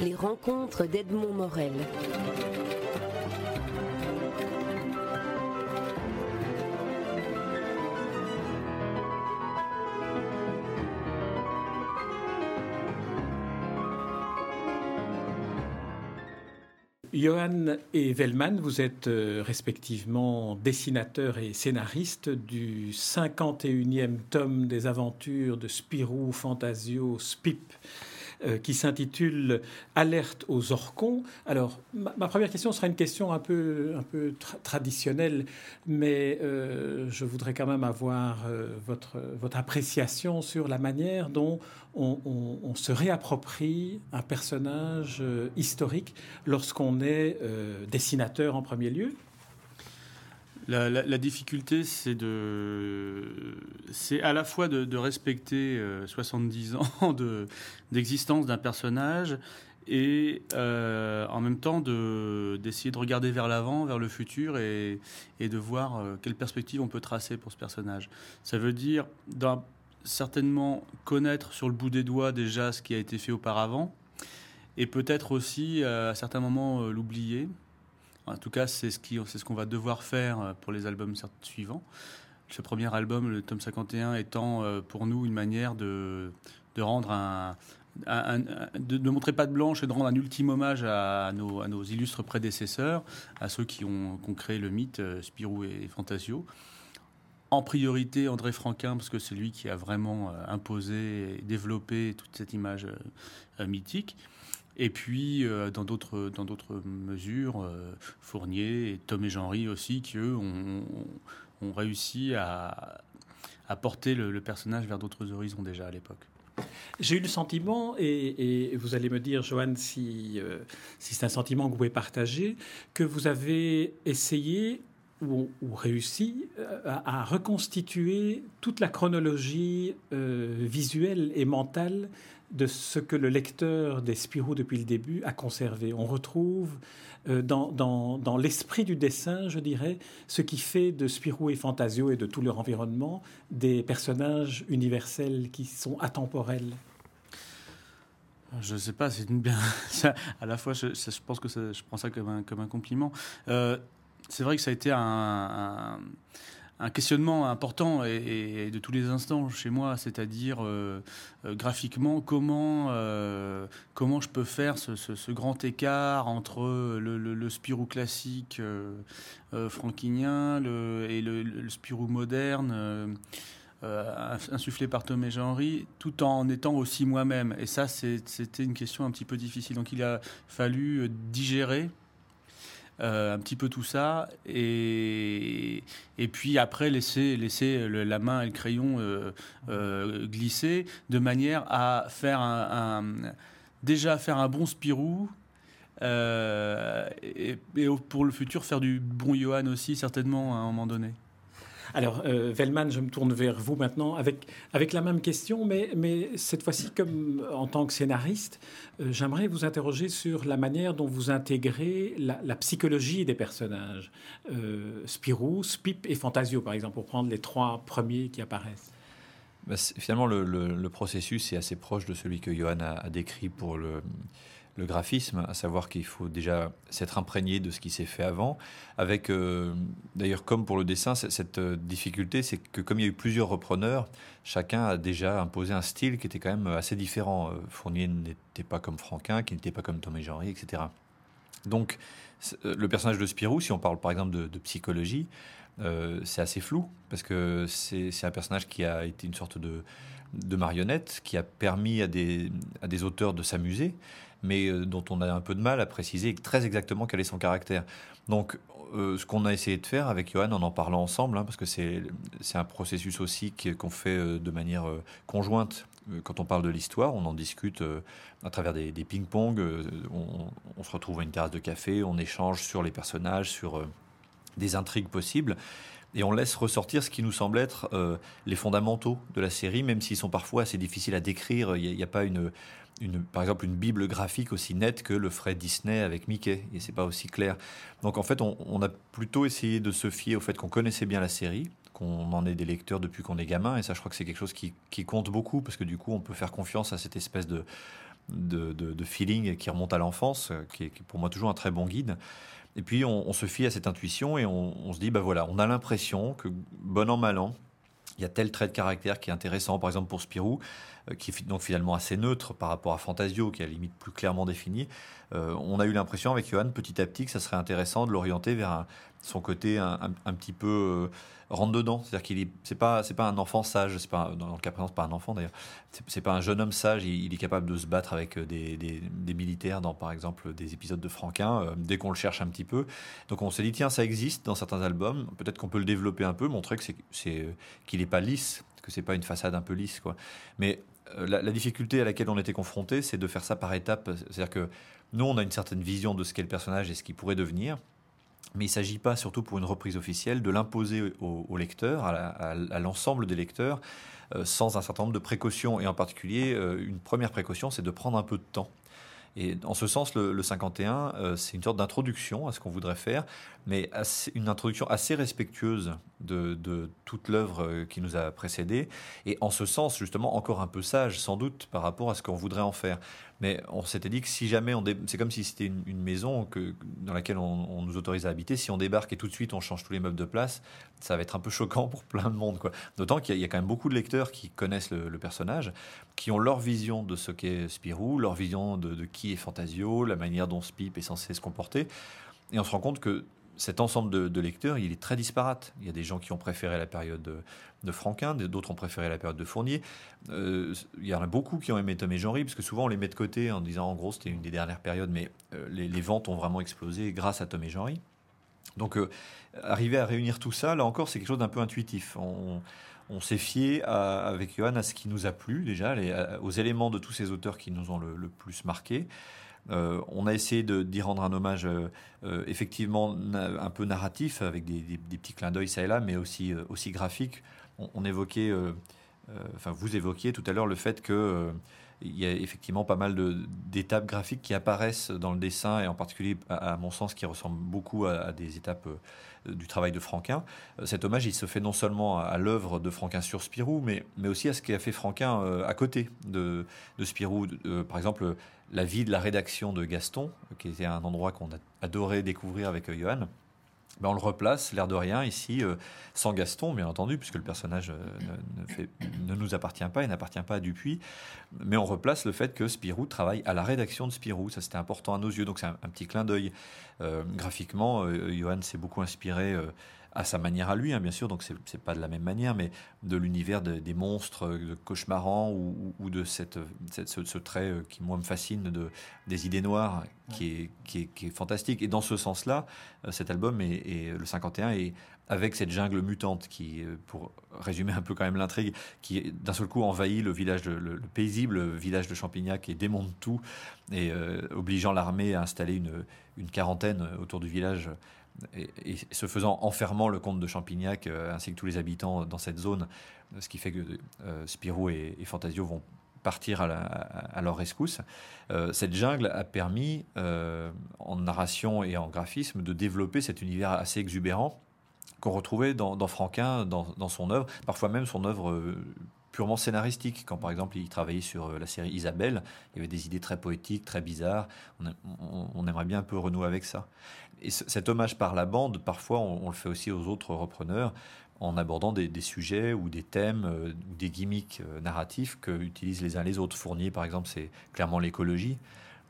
Les rencontres d'Edmond Morel. Johan et Vellman, vous êtes euh, respectivement dessinateur et scénariste du 51e tome des aventures de Spirou Fantasio Spip euh, qui s'intitule Alerte aux orcons. Alors, ma, première question sera une question un peu, un peu traditionnelle, mais euh, je voudrais quand même avoir euh, votre, votre appréciation sur la manière dont on, se réapproprie un personnage historique lorsqu'on est dessinateur en premier lieu. La, difficulté, c'est de, c'est à la fois de, respecter 70 euh, ans d'existence d'un personnage et euh, en même temps d'essayer de, regarder vers l'avant, vers le futur et, de voir euh, quelle perspective on peut tracer pour ce personnage. Ça veut dire certainement connaître sur le bout des doigts déjà ce qui a été fait auparavant et peut-être aussi à certains moments l'oublier en tout cas, c'est ce qu'on va devoir faire euh, pour les albums suivants. Ce premier album, le tome 51, étant euh, pour nous une manière de, rendre un, de montrer pas de blanche et de rendre un ultime hommage à nos, illustres prédécesseurs, à ceux qui ont, créé le mythe, euh, Spirou et Fantasio. En priorité, André Franquin, parce que c'est lui qui a vraiment imposé et développé toute cette image mythique. Et puis, euh, dans d'autres dans d'autres mesures, euh, Fournier et Tom et Jean-Ry aussi, qui eux ont, ont réussi à, à porter le, personnage vers d'autres horizons déjà à l'époque. J'ai eu le sentiment, et, vous allez me dire, Joanne, si, euh, si c'est un sentiment que vous pouvez partager, que vous avez essayé ou, réussi à, reconstituer toute la chronologie visuelle et mentale de ce que le lecteur des Spirou depuis le début a conservé. On retrouve euh, dans, l'esprit du dessin, je dirais, ce qui fait de Spirou et Fantasio et de tout leur environnement des personnages universels qui sont atemporels. Je ne sais pas, c'est une bien. à la fois, je, pense que je prends ça comme un, comme un compliment. Euh, c'est vrai que ça a été un questionnement important et, de tous les instants chez moi, c'est-à-dire euh, euh, graphiquement comment euh, comment je peux faire ce, grand écart entre le, Spirou classique franquinien et le, Spirou moderne. insufflé par Tom et Jean-Henri, tout en étant aussi moi-même. Et ça, c'était une question un petit peu difficile. Donc il a fallu digérer euh, un petit peu tout ça, et, et puis après laisser, la main et le crayon euh, euh, glisser de manière à faire un, déjà faire un bon Spirou. et, et, pour le futur, faire du bon Johan aussi, certainement, à un moment donné. Alors, euh, Vellman, je me tourne vers vous maintenant avec, avec la même question, mais, mais cette fois-ci, comme en tant que scénariste, euh, j'aimerais vous interroger sur la manière dont vous intégrez la, psychologie des personnages. Euh, Spirou, Spip et Fantasio, par exemple, pour prendre les trois premiers qui apparaissent. Bah, finalement, le, processus est assez proche de celui que Johan a décrit pour le le graphisme, à savoir qu'il faut déjà s'être imprégné de ce qui s'est fait avant, avec euh, d'ailleurs comme pour le dessin, cette euh, difficulté, c'est que comme il y a eu plusieurs repreneurs, chacun a déjà imposé un style qui était quand même assez différent. Euh, Fournier n'était pas comme Franquin, qui n'était pas comme Tom et etc. Donc le personnage de Spirou, si on parle par exemple de, psychologie, c'est assez flou, parce que c'est un personnage qui a été une sorte de, marionnette, qui a permis à des auteurs de s'amuser, mais euh, dont on a un peu de mal à préciser très exactement quel est son caractère. Donc, euh, ce qu'on a essayé de faire avec Johan en en parlant ensemble, hein, parce que c'est un processus aussi qu'on fait euh, de manière conjointe. Quand on parle de l'histoire, on en discute à travers des, ping-pong. On, on, se retrouve à une terrasse de café, on échange sur les personnages, sur des intrigues possibles et on laisse ressortir ce qui nous semble être les fondamentaux de la série, même s'ils sont parfois assez difficiles à décrire. Il n'y a, pas une, par exemple une bible graphique aussi nette que le ferait Disney avec Mickey, et c'est pas aussi clair. Donc en fait, on, a plutôt essayé de se fier au fait qu'on connaissait bien la série, qu'on en est des lecteurs depuis qu'on est gamin, et ça, je crois que c'est quelque chose qui, compte beaucoup parce que du coup, on peut faire confiance à cette espèce de de, feeling qui remonte à l'enfance, qui, est pour moi toujours un très bon guide. Et puis on, se fie à cette intuition et on, se dit, bah voilà, on a l'impression que bon an, mal an, il y a tel trait de caractère qui est intéressant, par exemple pour Spirou, qui est donc finalement assez neutre par rapport à Fantasio, qui est à la limite plus clairement défini. Euh, on a eu l'impression avec Johan, petit à petit, que ça serait intéressant de l'orienter vers son côté un, petit peu euh, rentre dedans. C'est-à-dire qu'il est, c'est pas, c'est pas un enfant sage. C'est pas dans le cas présent, c'est pas un enfant d'ailleurs. C'est, pas un jeune homme sage. Il, est capable de se battre avec des, des, militaires dans, par exemple, des épisodes de Franquin. dès qu'on le cherche un petit peu. Donc on s'est dit tiens, ça existe dans certains albums. Peut-être qu'on peut le développer un peu, montrer que c'est, c'est qu'il n'est pas lisse, que c'est pas une façade un peu lisse, quoi. Mais euh, la, difficulté à laquelle on était confronté, c'est de faire ça par étapes. C'est-à-dire que nous, on a une certaine vision de ce qu'est le personnage et ce qu'il pourrait devenir. Mais il ne s'agit pas, surtout pour une reprise officielle, de l'imposer au, lecteur, à l'ensemble des lecteurs, euh, sans un certain nombre de précautions. Et en particulier, euh, une première précaution, c'est de prendre un peu de temps. Et en ce sens, le, 51, c'est une sorte d'introduction à ce qu'on voudrait faire, mais une introduction assez respectueuse de, toute l'œuvre qui nous a précédé, et en ce sens, justement, encore un peu sage, sans doute, par rapport à ce qu'on voudrait en faire. Mais on s'était dit que si jamais on c'est comme si c'était une, maison dans laquelle on, nous autorise à habiter, si on débarque et tout de suite on change tous les meubles de place, ça va être un peu choquant pour plein de monde. D'autant qu'il y, a quand même beaucoup de lecteurs qui connaissent le, personnage, qui ont leur vision de ce qu'est Spirou, leur vision de, de qui est Fantasio, la manière dont Spip est censé se comporter. Et on se rend compte que cet ensemble de, lecteurs, il est très disparate. Il y a des gens qui ont préféré la période de, Franquin, d'autres ont préféré la période de Fournier. Euh, il y en a beaucoup qui ont aimé Tom et Jean parce que souvent on les met de côté en disant en gros c'était une des dernières périodes, mais euh, les, ventes ont vraiment explosé grâce à Tom et Jean Donc euh, arriver à réunir tout ça, là encore, c'est quelque chose d'un peu intuitif. On, s'est fié avec Johan à ce qui nous a plu déjà, aux éléments de tous ces auteurs qui nous ont le plus marqué. Euh, on a essayé d'y rendre un hommage euh, euh, effectivement un peu narratif, avec des, petits clins d'œil ça et là, mais aussi, aussi graphique. On, évoquait, enfin vous évoquiez tout à l'heure le fait que il y a effectivement pas mal d'étapes graphiques qui apparaissent dans le dessin, et en particulier, à, mon sens, qui ressemblent beaucoup à, des étapes du travail de Franquin. Cet hommage, il se fait non seulement à, l'œuvre de Franquin sur Spirou, mais, mais aussi à ce qu'a fait Franquin à côté de, de Spirou. par exemple, la vie de la rédaction de Gaston, qui était un endroit qu'on a adoré découvrir avec euh, Johan. On le replace, l'air de rien, ici, euh, sans Gaston, bien entendu, puisque le personnage euh, ne, nous appartient pas et n'appartient pas à Dupuis. Mais on replace le fait que Spirou travaille à la rédaction de Spirou. Ça, c'était important à nos yeux. Donc, c'est un, petit clin d'œil. graphiquement, Johan s'est beaucoup inspiré à sa manière à lui, hein, bien sûr, donc c'est pas de la même manière, mais de l'univers des monstres de cauchemarants ou, de cette, ce, trait euh, qui, moi, me fascine de, des idées noires, qui, est, qui, est, fantastique. Et dans ce sens-là, euh, cet album, est, le 51, est avec cette jungle mutante qui, euh, pour résumer un peu quand même l'intrigue, qui d'un seul coup envahit le village, le, paisible village de Champignac et démonte tout, et obligeant l'armée à installer une, une quarantaine autour du village et, se faisant enfermant le comte de Champignac euh, ainsi que tous les habitants dans cette zone, ce qui fait que euh, Spirou et, Fantasio vont partir à, leur rescousse. Euh, cette jungle a permis, en narration et en graphisme, de développer cet univers assez exubérant qu'on retrouvait dans, Franquin, dans, son œuvre, parfois même son œuvre purement scénaristique. Quand par exemple il travaillait sur la série Isabelle, il y avait des idées très poétiques, très bizarres. on aimerait bien un peu renouer avec ça et cet hommage par la bande, parfois, on, le fait aussi aux autres repreneurs en abordant des, sujets ou des thèmes euh, ou des gimmicks euh, narratifs que utilisent les uns les autres. Fournier, par exemple, c'est clairement l'écologie,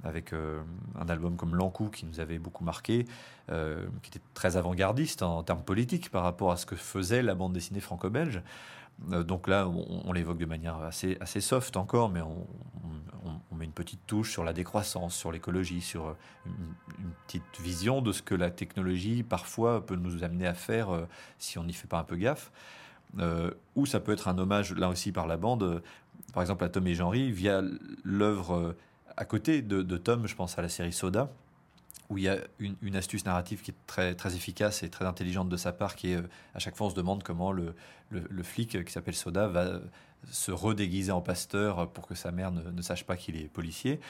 avec euh, un album comme L'Encou qui nous avait beaucoup marqué, qui était très avant-gardiste en, termes politiques par rapport à ce que faisait la bande dessinée franco-belge. Donc là, on, l'évoque de manière assez, assez soft encore, mais on, met une petite touche sur la décroissance, sur l'écologie, sur une, petite vision de ce que la technologie parfois peut nous amener à faire euh, si on n'y fait pas un peu gaffe. Euh, ou ça peut être un hommage, là aussi par la bande, euh, par exemple à Tom et Jean-Ry, via l'œuvre à côté de, Tom, je pense à la série Soda, où il y a une, astuce narrative qui est très, très efficace et très intelligente de sa part, qui est à chaque fois on se demande comment le, flic qui s'appelle Soda va se redéguiser en pasteur pour que sa mère ne, sache pas qu'il est policier.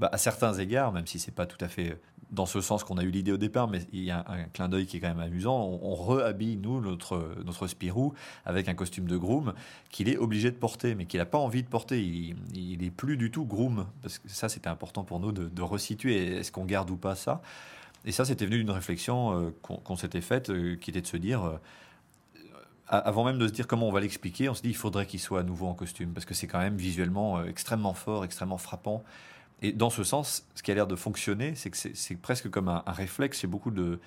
Bah, à certains égards, même si c'est pas tout à fait dans ce sens qu'on a eu l'idée au départ, mais il y a un, clin d'œil qui est quand même amusant. On, on rehabille, nous, notre, notre Spirou avec un costume de groom qu'il est obligé de porter, mais qu'il n'a pas envie de porter. Il, il est plus du tout groom, parce que ça, c'était important pour nous de, resituer. Est-ce qu'on garde ou pas ça? Et ça, c'était venu d'une réflexion euh, qu'on s'était faite, euh, qui était de se dire... euh, avant même de se dire comment on va l'expliquer, on se dit il faudrait qu'il soit à nouveau en costume parce que c'est quand même visuellement extrêmement fort, extrêmement frappant. Et dans ce sens, ce qui a l'air de fonctionner, c'est que c'est- presque comme un, réflexe chez beaucoup de,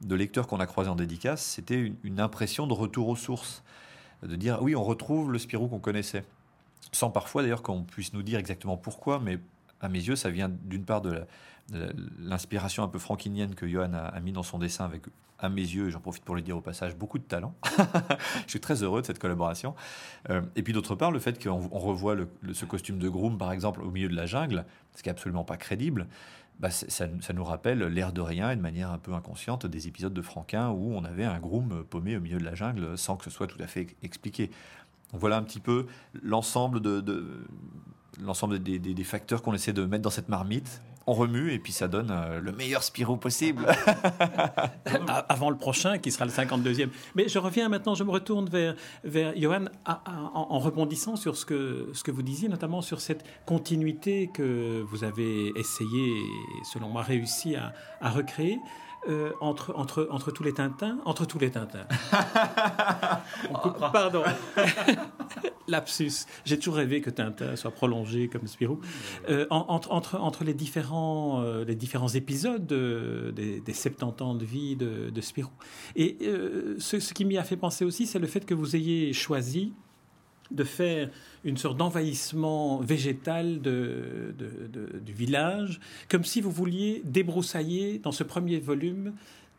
de lecteurs qu'on a croisés en dédicace. C'était une impression de retour aux sources, de dire oui, on retrouve le Spirou qu'on connaissait, sans parfois d'ailleurs qu'on puisse nous dire exactement pourquoi, mais à mes yeux, ça vient d'une part de l'inspiration un peu frankinienne que Johan a, mis dans son dessin avec, à mes yeux, j'en profite pour le dire au passage, beaucoup de talent. Je suis très heureux de cette collaboration. Euh, et puis d'autre part, le fait qu'on on revoit ce costume de groom, par exemple, au milieu de la jungle, ce qui est absolument pas crédible, bah, ça, nous rappelle l'air de rien et de manière un peu inconsciente des épisodes de Franquin où on avait un groom paumé au milieu de la jungle sans que ce soit tout à fait expliqué. Voilà un petit peu l'ensemble de- l'ensemble des, des- des facteurs qu'on essaie de mettre dans cette marmite. On remue et puis ça donne euh, le meilleur Spirou possible. Avant le prochain, qui sera le 52e. Mais je reviens maintenant, je me retourne vers, vers Johan à- à- en, en rebondissant sur ce que, ce que vous disiez, notamment sur cette continuité que vous avez essayé, et selon moi réussi à, à recréer. Euh, entre, entre, entre tous les Tintins, entre tous les Tintins. On coupera. Pardon. Lapsus. J'ai toujours rêvé que Tintin soit prolongé comme Spirou. Euh, en- entre, entre, entre les, différents, euh, les différents épisodes de- des, des 70 ans de vie de, de Spirou. Et ce, ce qui m'y a fait penser aussi, c'est le fait que vous ayez choisi de faire une sorte d'envahissement végétal de, du village, comme si vous vouliez débroussailler dans ce premier volume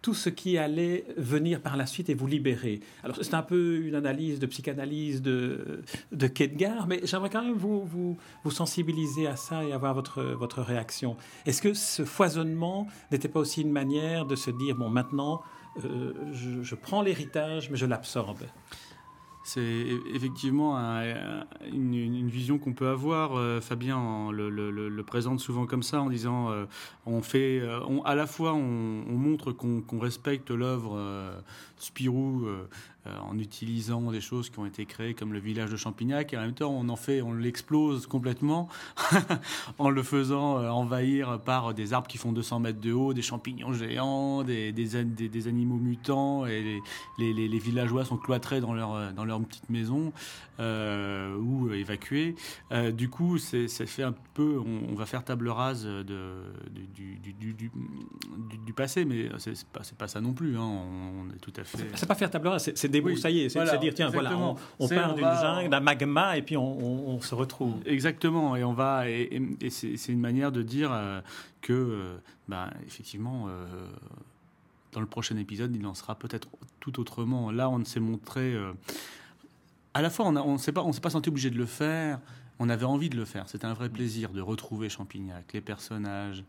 tout ce qui allait venir par la suite et vous libérer. Alors c'est un peu une analyse de psychanalyse de, de Kedgar, mais j'aimerais quand même vous, vous, sensibiliser à ça et avoir votre, votre réaction. Est-ce que ce foisonnement n'était pas aussi une manière de se dire, bon maintenant, euh, je prends l'héritage, mais je l'absorbe? C'est effectivement un- une, vision qu'on peut avoir. Euh, Fabien en- le, présente souvent comme ça en disant euh, on fait, euh, à la fois on, on montre qu'on respecte l'œuvre Spirou en utilisant des choses qui ont été créées comme le village de Champignac et en même temps on en fait, on l'explose complètement en le faisant euh, envahir par des arbres qui font 200 mètres de haut, des champignons géants, des, des, an- des- des animaux mutants et les, villageois sont cloîtrés dans leur, euh, dans leur petite maison euh, ou euh, évacués. Euh, du coup, c'est fait un peu, on, va faire table rase de, du, passé, mais c'est pas, pas ça non plus. hein. On, est tout à fait. C'est pas faire table rase, c'est débroussailler, c'est voilà, c'est dire tiens voilà, on, on part d'une va- jungle, d'un magma et puis on, on- on se retrouve. Exactement, et on va et, et- et c'est une manière de dire euh, que, euh, ben, effectivement, euh, dans le prochain épisode, il en sera peut-être tout autrement. Là, on s'est montré. à la fois, on on s'est pas, pas senti obligé de le faire. On avait envie de le faire. C'était un vrai plaisir de retrouver Champignac, les personnages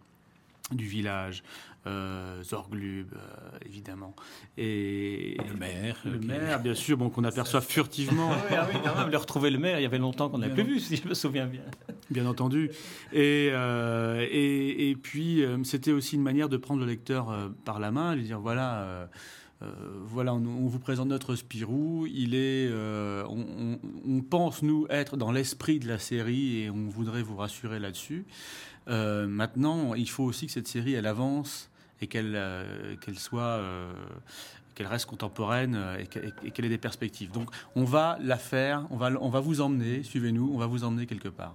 du village, euh, Zorglub, euh, évidemment, et Le maire. le maire, bien sûr, bon, qu'on aperçoit furtivement. Ah oui, ah oui, quand même, le retrouver le maire, il y avait longtemps qu'on n'avait plus vu, si je me souviens bien. Bien entendu. Et, euh, et, et puis, euh, c'était aussi une manière de prendre le lecteur euh, par la main, lui dire voilà, euh, euh, voilà on, on vous présente notre Spirou. Il est, euh, on, on- on pense, nous, être dans l'esprit de la série et on voudrait vous rassurer là-dessus. Euh, maintenant, il faut aussi que cette série, elle avance et qu'elle euh, qu'elle soit. euh, qu'elle reste contemporaine et qu'elle ait des perspectives. Donc, on va la faire, on va, on va vous emmener, suivez-nous, on va vous emmener quelque part.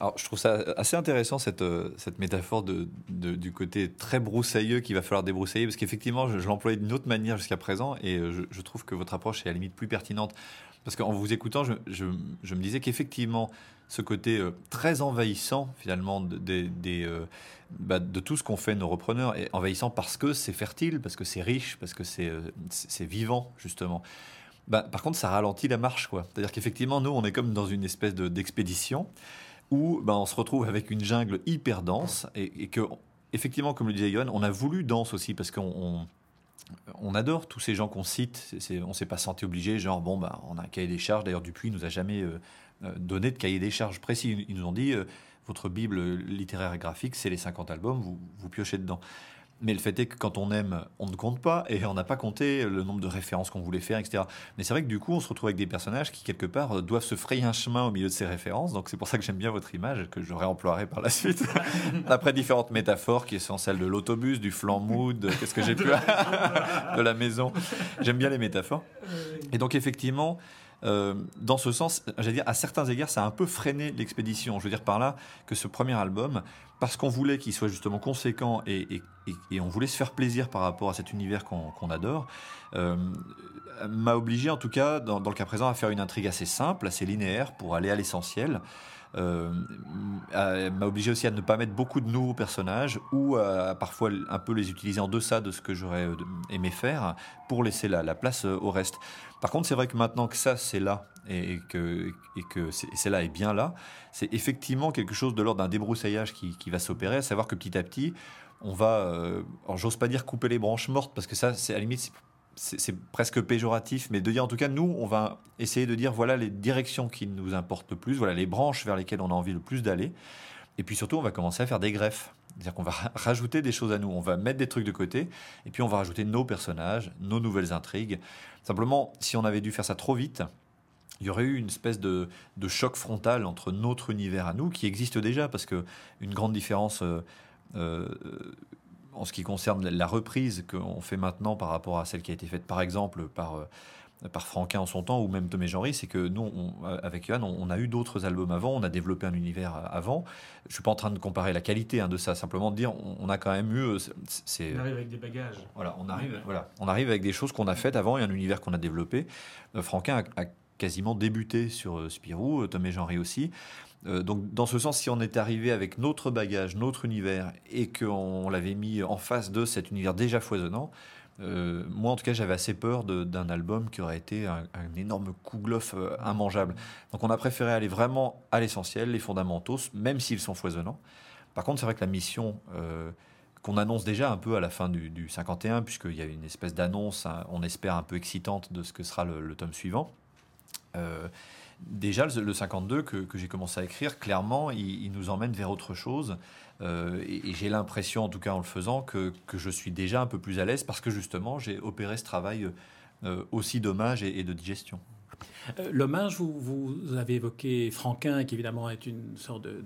Alors, je trouve ça assez intéressant, cette, cette métaphore de, du côté très broussailleux qu'il va falloir débroussailler, parce qu'effectivement, je, l'employais d'une autre manière jusqu'à présent, et je trouve que votre approche est à la limite plus pertinente. Parce qu'en vous écoutant, je, me disais qu'effectivement, ce côté euh, très envahissant, finalement, de, euh, bah, tout ce qu'ont fait nos repreneurs, et envahissant parce que c'est fertile, parce que c'est riche, parce que c'est euh, vivant, justement. Bah, par contre, ça ralentit la marche, quoi. C'est-à-dire qu'effectivement, nous, on est comme dans une espèce de- d'expédition où ben, on se retrouve avec une jungle hyper dense et, et que, effectivement, comme le disait Johan, on a voulu dense aussi parce qu'on on, adore tous ces gens qu'on cite. C'est- on s'est pas senti obligé, genre, bon, bah, on a un cahier des charges. D'ailleurs, Dupuis nous a jamais euh, euh, donné de cahier des charges précis. Ils nous ont dit, euh, votre bible littéraire et graphique, c'est les 50 albums, vous piochez dedans. Mais le fait est que quand on aime, on ne compte pas et on n'a pas compté le nombre de références qu'on voulait faire, etc. Mais c'est vrai que du coup, on se retrouve avec des personnages qui, quelque part, doivent se frayer un chemin au milieu de ces références. Donc c'est pour ça que j'aime bien votre image, que je réemploierai par la suite. Après différentes métaphores qui sont celles de l'autobus, du flanc mou, de qu'est-ce que j'ai pu. de la maison. J'aime bien les métaphores. Et donc, effectivement. Euh, dans ce sens, j'allais dire, à certains égards, ça a un peu freiné l'expédition. Je veux dire par là que ce premier album, parce qu'on voulait qu'il soit justement conséquent et, on voulait se faire plaisir par rapport à cet univers qu'on adore, euh, m'a obligé en tout cas, dans, le cas présent, à faire une intrigue assez simple, assez linéaire pour aller à l'essentiel. Euh, m'a obligé aussi à ne pas mettre beaucoup de nouveaux personnages ou à parfois un peu les utiliser en deçà de ce que j'aurais aimé faire pour laisser la place au reste. Par contre, c'est vrai que maintenant que ça, c'est là, et, que, et que c'est là et bien là, c'est effectivement quelque chose de l'ordre d'un débroussaillage qui, va s'opérer, à savoir que petit à petit, on va, euh, j'ose pas dire couper les branches mortes, parce que ça, c'est à la limite, c'est presque péjoratif, mais de dire en tout cas, nous, on va essayer de dire voilà les directions qui nous importent le plus, voilà les branches vers lesquelles on a envie le plus d'aller. Et puis surtout, on va commencer à faire des greffes. C'est-à-dire qu'on va rajouter des choses à nous, on va mettre des trucs de côté, et puis on va rajouter nos personnages, nos nouvelles intrigues. Simplement, si on avait dû faire ça trop vite, il y aurait eu une espèce de, choc frontal entre notre univers à nous, qui existe déjà, parce que une grande différence euh, euh, en ce qui concerne la reprise qu'on fait maintenant par rapport à celle qui a été faite, par exemple, par euh, par Franquin en son temps ou même Tomé Genry, c'est que nous, avec Johan, on, a eu d'autres albums avant, on a développé un univers avant. Je suis pas en train de comparer la qualité hein, de ça, simplement de dire, on, a quand même eu. Euh, c'est, on arrive avec des bagages. Voilà, on arrive, voilà, on arrive avec des choses qu'on a faites avant et un univers qu'on a développé. Euh, Franquin a, quasiment débuté sur euh, Spirou, Tomé Genry aussi. Donc, dans ce sens, si on est arrivé avec notre bagage, notre univers, et qu'on l'avait mis en face de cet univers déjà foisonnant, euh, moi, en tout cas, j'avais assez peur d'un album qui aurait été un, énorme kouglof euh, immangeable. Donc, on a préféré aller vraiment à l'essentiel, les fondamentaux, même s'ils sont foisonnants. Par contre, c'est vrai que la mission euh, qu'on annonce déjà un peu à la fin du, 51, puisqu'il y a une espèce d'annonce, hein, on espère un peu excitante de ce que sera le, tome suivant. Déjà, le, 52 que, j'ai commencé à écrire, clairement, il, nous emmène vers autre chose. Euh, et, j'ai l'impression, en tout cas en le faisant, que, que, je suis déjà un peu plus à l'aise parce que justement j'ai opéré ce travail euh, aussi d'hommage et, de digestion. Euh, l'hommage, vous, avez évoqué Franquin, qui évidemment est une sorte de,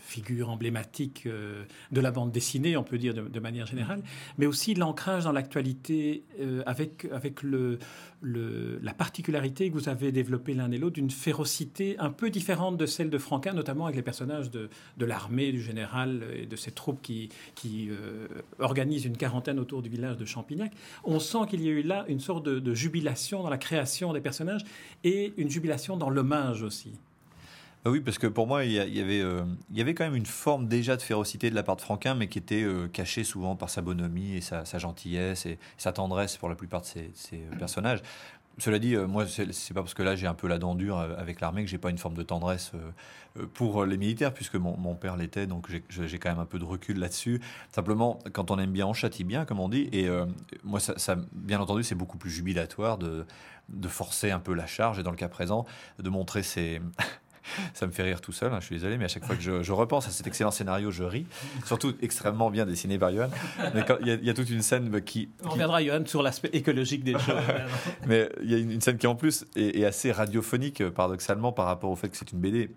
figure emblématique euh, de la bande dessinée, on peut dire de, manière générale, mais aussi l'ancrage dans l'actualité euh, avec, avec le, la particularité que vous avez développée l'un et l'autre d'une férocité un peu différente de celle de Franquin, notamment avec les personnages de, de l'armée, du général et de ses troupes qui, qui organisent une quarantaine autour du village de Champignac. On sent qu'il y a eu là une sorte de jubilation dans la création des personnages et une jubilation dans l'hommage aussi. Ah oui, parce que pour moi, il y, avait, euh, il y avait quand même une forme déjà de férocité de la part de Franquin, mais qui était euh, cachée souvent par sa bonhomie et sa, gentillesse et sa tendresse pour la plupart de ses, euh, personnages. Cela dit, moi, c'est pas parce que là j'ai un peu la dent dure avec l'armée que j'ai pas une forme de tendresse pour les militaires, puisque mon, père l'était, donc j'ai quand même un peu de recul là-dessus. Simplement, quand on aime bien, on châtie bien, comme on dit. Et moi, ça, bien entendu, c'est beaucoup plus jubilatoire de, de forcer un peu la charge et dans le cas présent de montrer ses ça me fait rire tout seul, hein, je suis désolé, mais à chaque fois que je, repense à cet excellent scénario, je ris. Surtout extrêmement bien dessiné par Johan. Mais il y, a toute une scène qui. On reviendra, Johan, sur l'aspect écologique des choses. mais il y a une, scène qui, en plus, est, assez radiophonique, paradoxalement, par rapport au fait que c'est une BD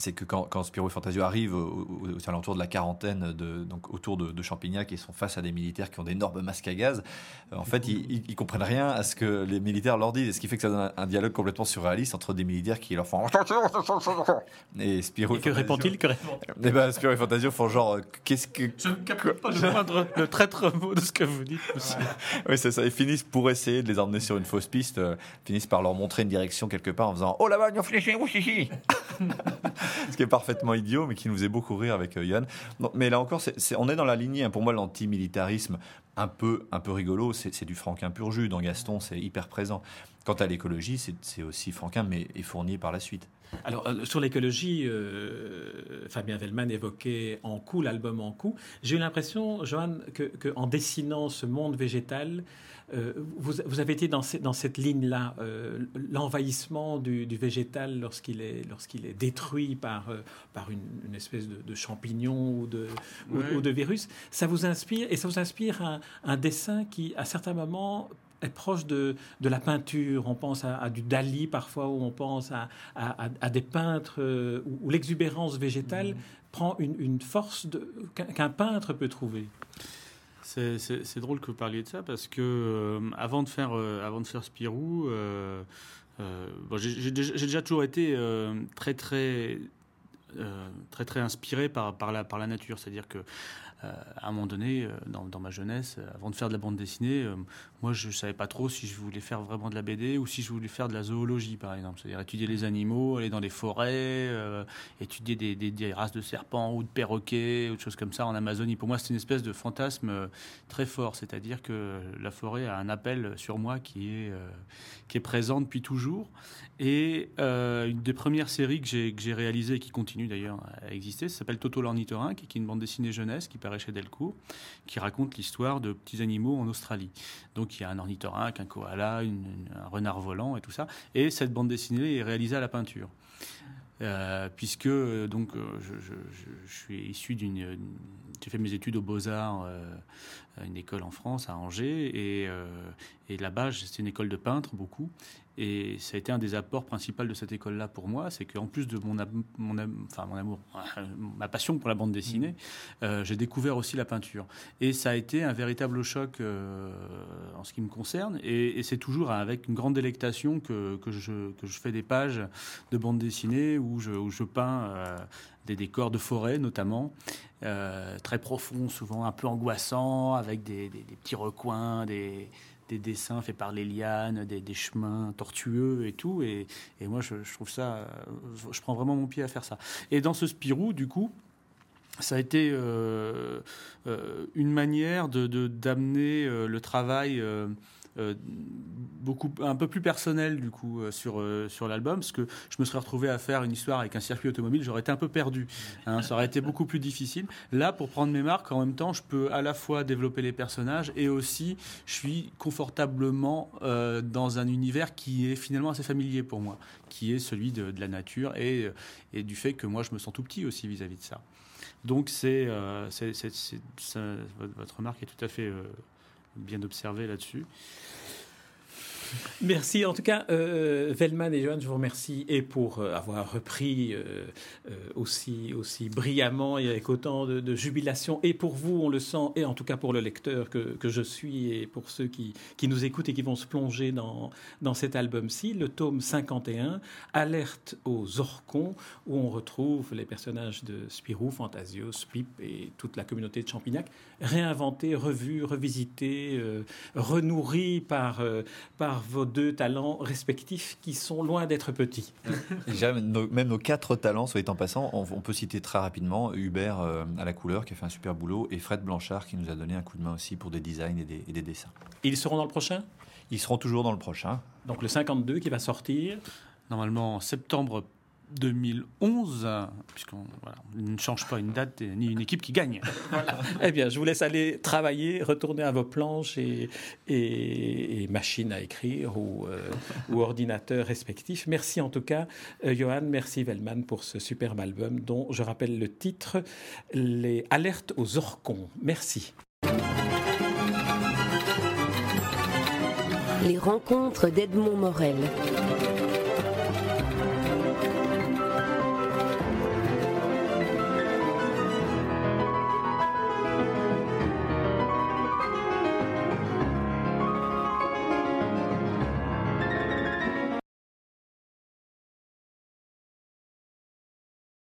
c'est que quand, quand Spirou et Fantasio arrivent aux, alentours de la quarantaine, de, donc autour de, Champignac, et sont face à des militaires qui ont d'énormes masques à gaz, euh, en fait, ils, ils, comprennent rien à ce que les militaires leur disent, ce qui fait que ça donne un, dialogue complètement surréaliste entre des militaires qui leur font et Spirou et, que répond-il Et eh ben, Spirou et Fantasio font genre euh, qu'est-ce que je ne capte pas le moindre le traître mot de ce que vous dites. oui, c'est ça. Ils finissent pour essayer de les emmener sur une fausse piste, euh, finissent par leur montrer une direction quelque part en faisant oh là-bas, nous fléché, ce qui est parfaitement idiot, mais qui nous faisait beaucoup rire avec euh, Yann. mais là encore, on est dans la lignée. Hein. pour moi, l'antimilitarisme, un peu, un peu rigolo, c'est du Franquin pur jus. Dans Gaston, c'est hyper présent. Quant à l'écologie, c'est aussi Franquin, mais est fourni par la suite. Alors, euh, sur l'écologie, euh, Fabien Vellman évoquait En coup, l'album En coup. J'ai eu l'impression, Johan, qu'en dessinant ce monde végétal, euh, vous, avez été dans, cette ligne-là, euh, l'envahissement du, végétal lorsqu'il est, lorsqu'il est détruit par, par une, espèce de, champignon ou de, ou, de virus. Ça vous inspire, et ça vous inspire un, dessin qui, à certains moments, est proche de, de la peinture. On pense à, du Dali parfois, ou on pense à, à, des peintres où, l'exubérance végétale mmh. prend une, force qu'un peintre peut trouver. C'est drôle que vous parliez de ça parce que euh, avant de faire euh, avant de faire Spirou, euh, j'ai déjà toujours été très très très très inspiré par par la par la nature, c'est-à-dire que à un moment donné, dans, dans, ma jeunesse, avant de faire de la bande dessinée, moi, je savais pas trop si je voulais faire vraiment de la BD ou si je voulais faire de la zoologie, par exemple. C'est-à-dire étudier les animaux, aller dans les forêts, euh, étudier des, races de serpents ou de perroquets, ou de choses comme ça en Amazonie. Pour moi, c'est une espèce de fantasme euh, très fort. C'est-à-dire que la forêt a un appel sur moi qui est, euh, présent depuis toujours. Et une des premières séries que j'ai réalisées, et qui continue d'ailleurs à exister, s'appelle Toto l'ornithorynque, qui est une bande dessinée jeunesse qui chez Delcourt, qui raconte l'histoire de petits animaux en Australie. Donc, il y a un ornithorynque, un koala, un renard volant et tout ça. Et cette bande dessinée est réalisée à la peinture. Euh, puisque donc euh, je, suis issu d'une j'ai fait mes études aux Beaux Arts euh, une école en France à Angers et, et là-bas c'est une école de peintres beaucoup et ça a été un des apports principaux de cette école-là pour moi, c'est qu'en plus de mon, mon, enfin, mon amour, ma passion pour la bande dessinée, mmh. euh, j'ai découvert aussi la peinture. Et ça a été un véritable choc euh, en ce qui me concerne. Et, c'est toujours avec une grande délectation que, que, je, que, je, fais des pages de bande dessinée où je, où je peins euh, des décors de forêt notamment, très profonds, souvent un peu angoissants, avec des, des petits recoins, des des dessins faits par les lianes, des, chemins tortueux et tout. Et, moi, je, trouve ça, je prends vraiment mon pied à faire ça. Et dans ce Spirou, du coup, ça a été euh, euh, une manière de d'amener euh, le travail euh, beaucoup un peu plus personnel du coup euh, sur euh, sur l'album parce que je me serais retrouvé à faire une histoire avec un circuit automobile j'aurais été un peu perdu hein, ça aurait été beaucoup plus difficile. Là pour prendre mes marques en même temps je peux à la fois développer les personnages et aussi je suis confortablement dans un univers qui est finalement assez familier pour moi qui est celui de, la nature et, et du fait que moi je me sens tout petit aussi vis-à-vis de ça. Donc c'est votre remarque est tout à fait bien observé là-dessus. Merci. En tout cas, euh, Velman et Johan, je vous remercie et pour euh, avoir repris euh, euh, aussi, aussi brillamment et avec autant de, jubilation. Et pour vous, on le sent, et en tout cas pour le lecteur que, que je suis et pour ceux qui, qui, nous écoutent et qui vont se plonger dans, dans cet album-ci, le tome 51, Alerte aux orcons, où on retrouve les personnages de Spirou, Fantasios, Pip et toute la communauté de Champignac, réinventés, revus, revisités, renourris par, par vos deux talents respectifs qui sont loin d'être petits. Même nos quatre talents, soit en passant, on, peut citer très rapidement Hubert euh, à la couleur qui a fait un super boulot et Fred Blanchard qui nous a donné un coup de main aussi pour des designs et des, et des dessins. Ils seront dans le prochain? Ils seront toujours dans le prochain. Donc le 52 qui va sortir? Normalement en septembre 2011, puisqu'on ne change pas une date ni une équipe qui gagne. Eh bien, je vous laisse aller travailler, retourner à vos planches et, et, machines à écrire ou, euh, ou ordinateurs respectifs. Merci en tout cas, euh, Johan, merci Vellman pour ce superbe album dont je rappelle le titre, Les alertes aux orcons. Merci. Les rencontres d'Edmond Morel.